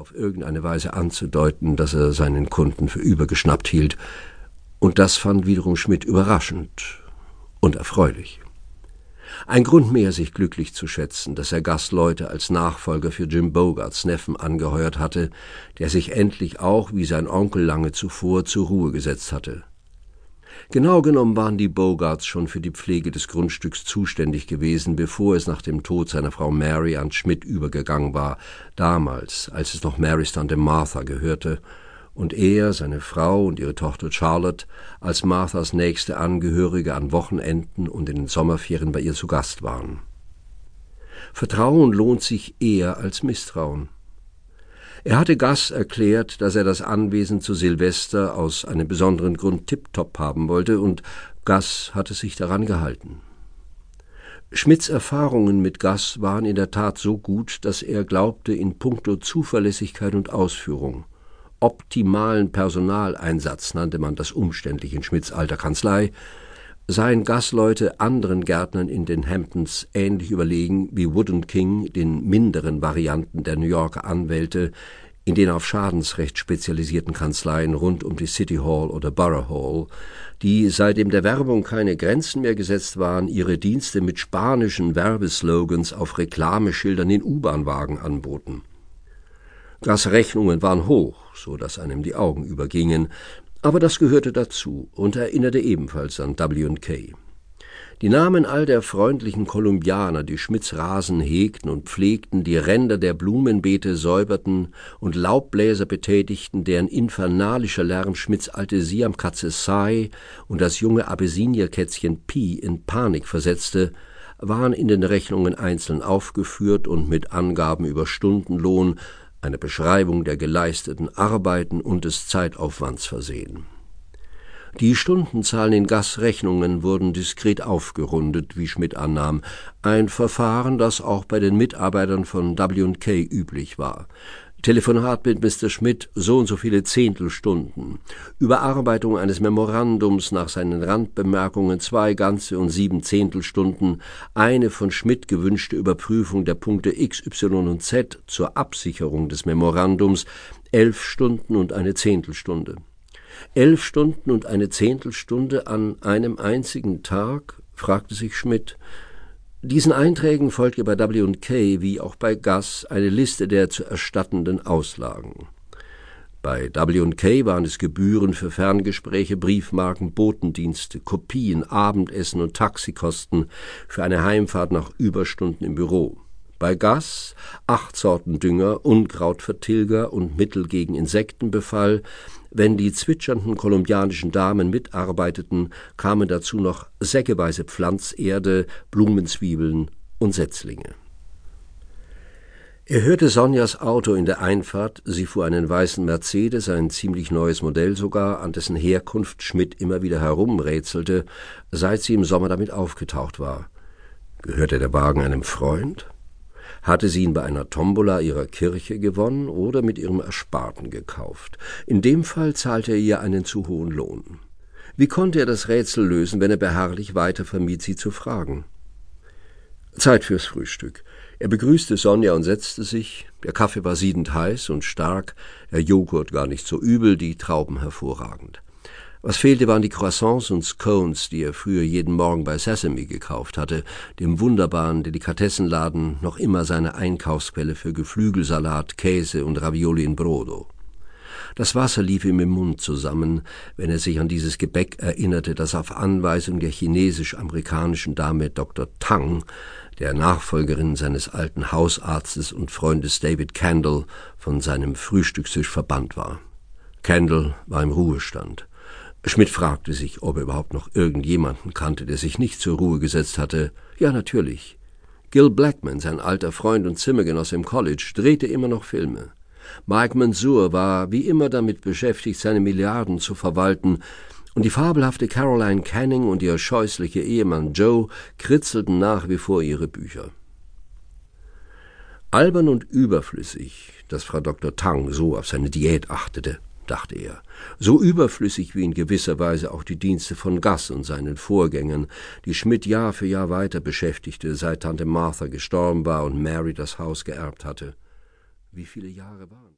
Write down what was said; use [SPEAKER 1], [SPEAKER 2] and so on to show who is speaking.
[SPEAKER 1] auf irgendeine Weise anzudeuten, dass er seinen Kunden für übergeschnappt hielt, und das fand wiederum Schmidt überraschend und erfreulich. Ein Grund mehr, sich glücklich zu schätzen, dass er Gastleute als Nachfolger für Jim Bogarts Neffen angeheuert hatte, der sich endlich auch, wie sein Onkel lange zuvor, zur Ruhe gesetzt hatte. Genau genommen waren die Bogarts schon für die Pflege des Grundstücks zuständig gewesen, bevor es nach dem Tod seiner Frau Mary an Schmidt übergegangen war, damals, als es noch Marys Tante Martha gehörte, und er, seine Frau und ihre Tochter Charlotte als Marthas nächste Angehörige an Wochenenden und in den Sommerferien bei ihr zu Gast waren. Vertrauen lohnt sich eher als Misstrauen. Er hatte Gus erklärt, dass er das Anwesen zu Silvester aus einem besonderen Grund tiptop haben wollte, und Gus hatte sich daran gehalten. Schmidts Erfahrungen mit Gus waren in der Tat so gut, dass er glaubte, in puncto Zuverlässigkeit und Ausführung optimalen Personaleinsatz nannte man das umständlich in Schmidts alter Kanzlei, seien Gasleute anderen Gärtnern in den Hamptons ähnlich überlegen wie Wood King den minderen Varianten der New Yorker Anwälte in den auf Schadensrecht spezialisierten Kanzleien rund um die City Hall oder Borough Hall, die seitdem der Werbung keine Grenzen mehr gesetzt waren, ihre Dienste mit spanischen Werbeslogans auf Reklameschildern in U-Bahn-Wagen anboten. Gasrechnungen waren hoch, so dass einem die Augen übergingen, aber das gehörte dazu und erinnerte ebenfalls an W&K. Die Namen all der freundlichen Kolumbianer, die Schmidts Rasen hegten und pflegten, die Ränder der Blumenbeete säuberten und Laubbläser betätigten, deren infernalischer Lärm Schmidts alte Siamkatze Sai und das junge Abysinierkätzchen Pi in Panik versetzte, waren in den Rechnungen einzeln aufgeführt und mit Angaben über Stundenlohn, eine Beschreibung der geleisteten Arbeiten und des Zeitaufwands versehen. Die Stundenzahlen in Gasrechnungen wurden diskret aufgerundet, wie Schmidt annahm, ein Verfahren, das auch bei den Mitarbeitern von W&K üblich war. Telefonat mit Mr. Schmidt so und so viele Zehntelstunden, Überarbeitung eines Memorandums nach seinen Randbemerkungen zwei ganze und sieben Zehntelstunden, eine von Schmidt gewünschte Überprüfung der Punkte X, Y und Z zur Absicherung des Memorandums, elf Stunden und eine Zehntelstunde. Elf Stunden und eine Zehntelstunde an einem einzigen Tag? fragte sich Schmidt. Diesen Einträgen folgte bei W&K wie auch bei Gus eine Liste der zu erstattenden Auslagen. Bei W&K waren es Gebühren für Ferngespräche, Briefmarken, Botendienste, Kopien, Abendessen und Taxikosten für eine Heimfahrt nach Überstunden im Büro. Bei Gas acht Sorten Dünger, Unkrautvertilger und Mittel gegen Insektenbefall. Wenn die zwitschernden kolumbianischen Damen mitarbeiteten, kamen dazu noch säckeweise Pflanzerde, Blumenzwiebeln und Setzlinge. Er hörte Sonjas Auto in der Einfahrt, sie fuhr einen weißen Mercedes, ein ziemlich neues Modell sogar, an dessen Herkunft Schmidt immer wieder herumrätselte, seit sie im Sommer damit aufgetaucht war. Gehörte der Wagen einem Freund? Hatte sie ihn bei einer Tombola ihrer Kirche gewonnen oder mit ihrem Ersparten gekauft? In dem Fall zahlte er ihr einen zu hohen Lohn. Wie konnte er das Rätsel lösen, wenn er beharrlich weiter vermied, sie zu fragen? Zeit fürs Frühstück. Er begrüßte Sonja und setzte sich. Der Kaffee war siedend heiß und stark, der Joghurt gar nicht so übel, die Trauben hervorragend. Was fehlte, waren die Croissants und Scones, die er früher jeden Morgen bei Sesame gekauft hatte, dem wunderbaren Delikatessenladen, noch immer seine Einkaufsquelle für Geflügelsalat, Käse und Ravioli in Brodo. Das Wasser lief ihm im Mund zusammen, wenn er sich an dieses Gebäck erinnerte, das auf Anweisung der chinesisch-amerikanischen Dame Dr. Tang, der Nachfolgerin seines alten Hausarztes und Freundes David Candle, von seinem Frühstückstisch verbannt war. Candle war im Ruhestand. Schmidt fragte sich, ob er überhaupt noch irgendjemanden kannte, der sich nicht zur Ruhe gesetzt hatte. Ja, natürlich. Gil Blackman, sein alter Freund und Zimmergenosse im College, drehte immer noch Filme. Mike Mansour war wie immer damit beschäftigt, seine Milliarden zu verwalten, und die fabelhafte Caroline Canning und ihr scheußlicher Ehemann Joe kritzelten nach wie vor ihre Bücher. Albern und überflüssig, dass Frau Dr. Tang so auf seine Diät achtete dachte er, so überflüssig wie in gewisser Weise auch die Dienste von Gass und seinen Vorgängern, die Schmidt Jahr für Jahr weiter beschäftigte, seit Tante Martha gestorben war und Mary das Haus geerbt hatte. Wie viele Jahre waren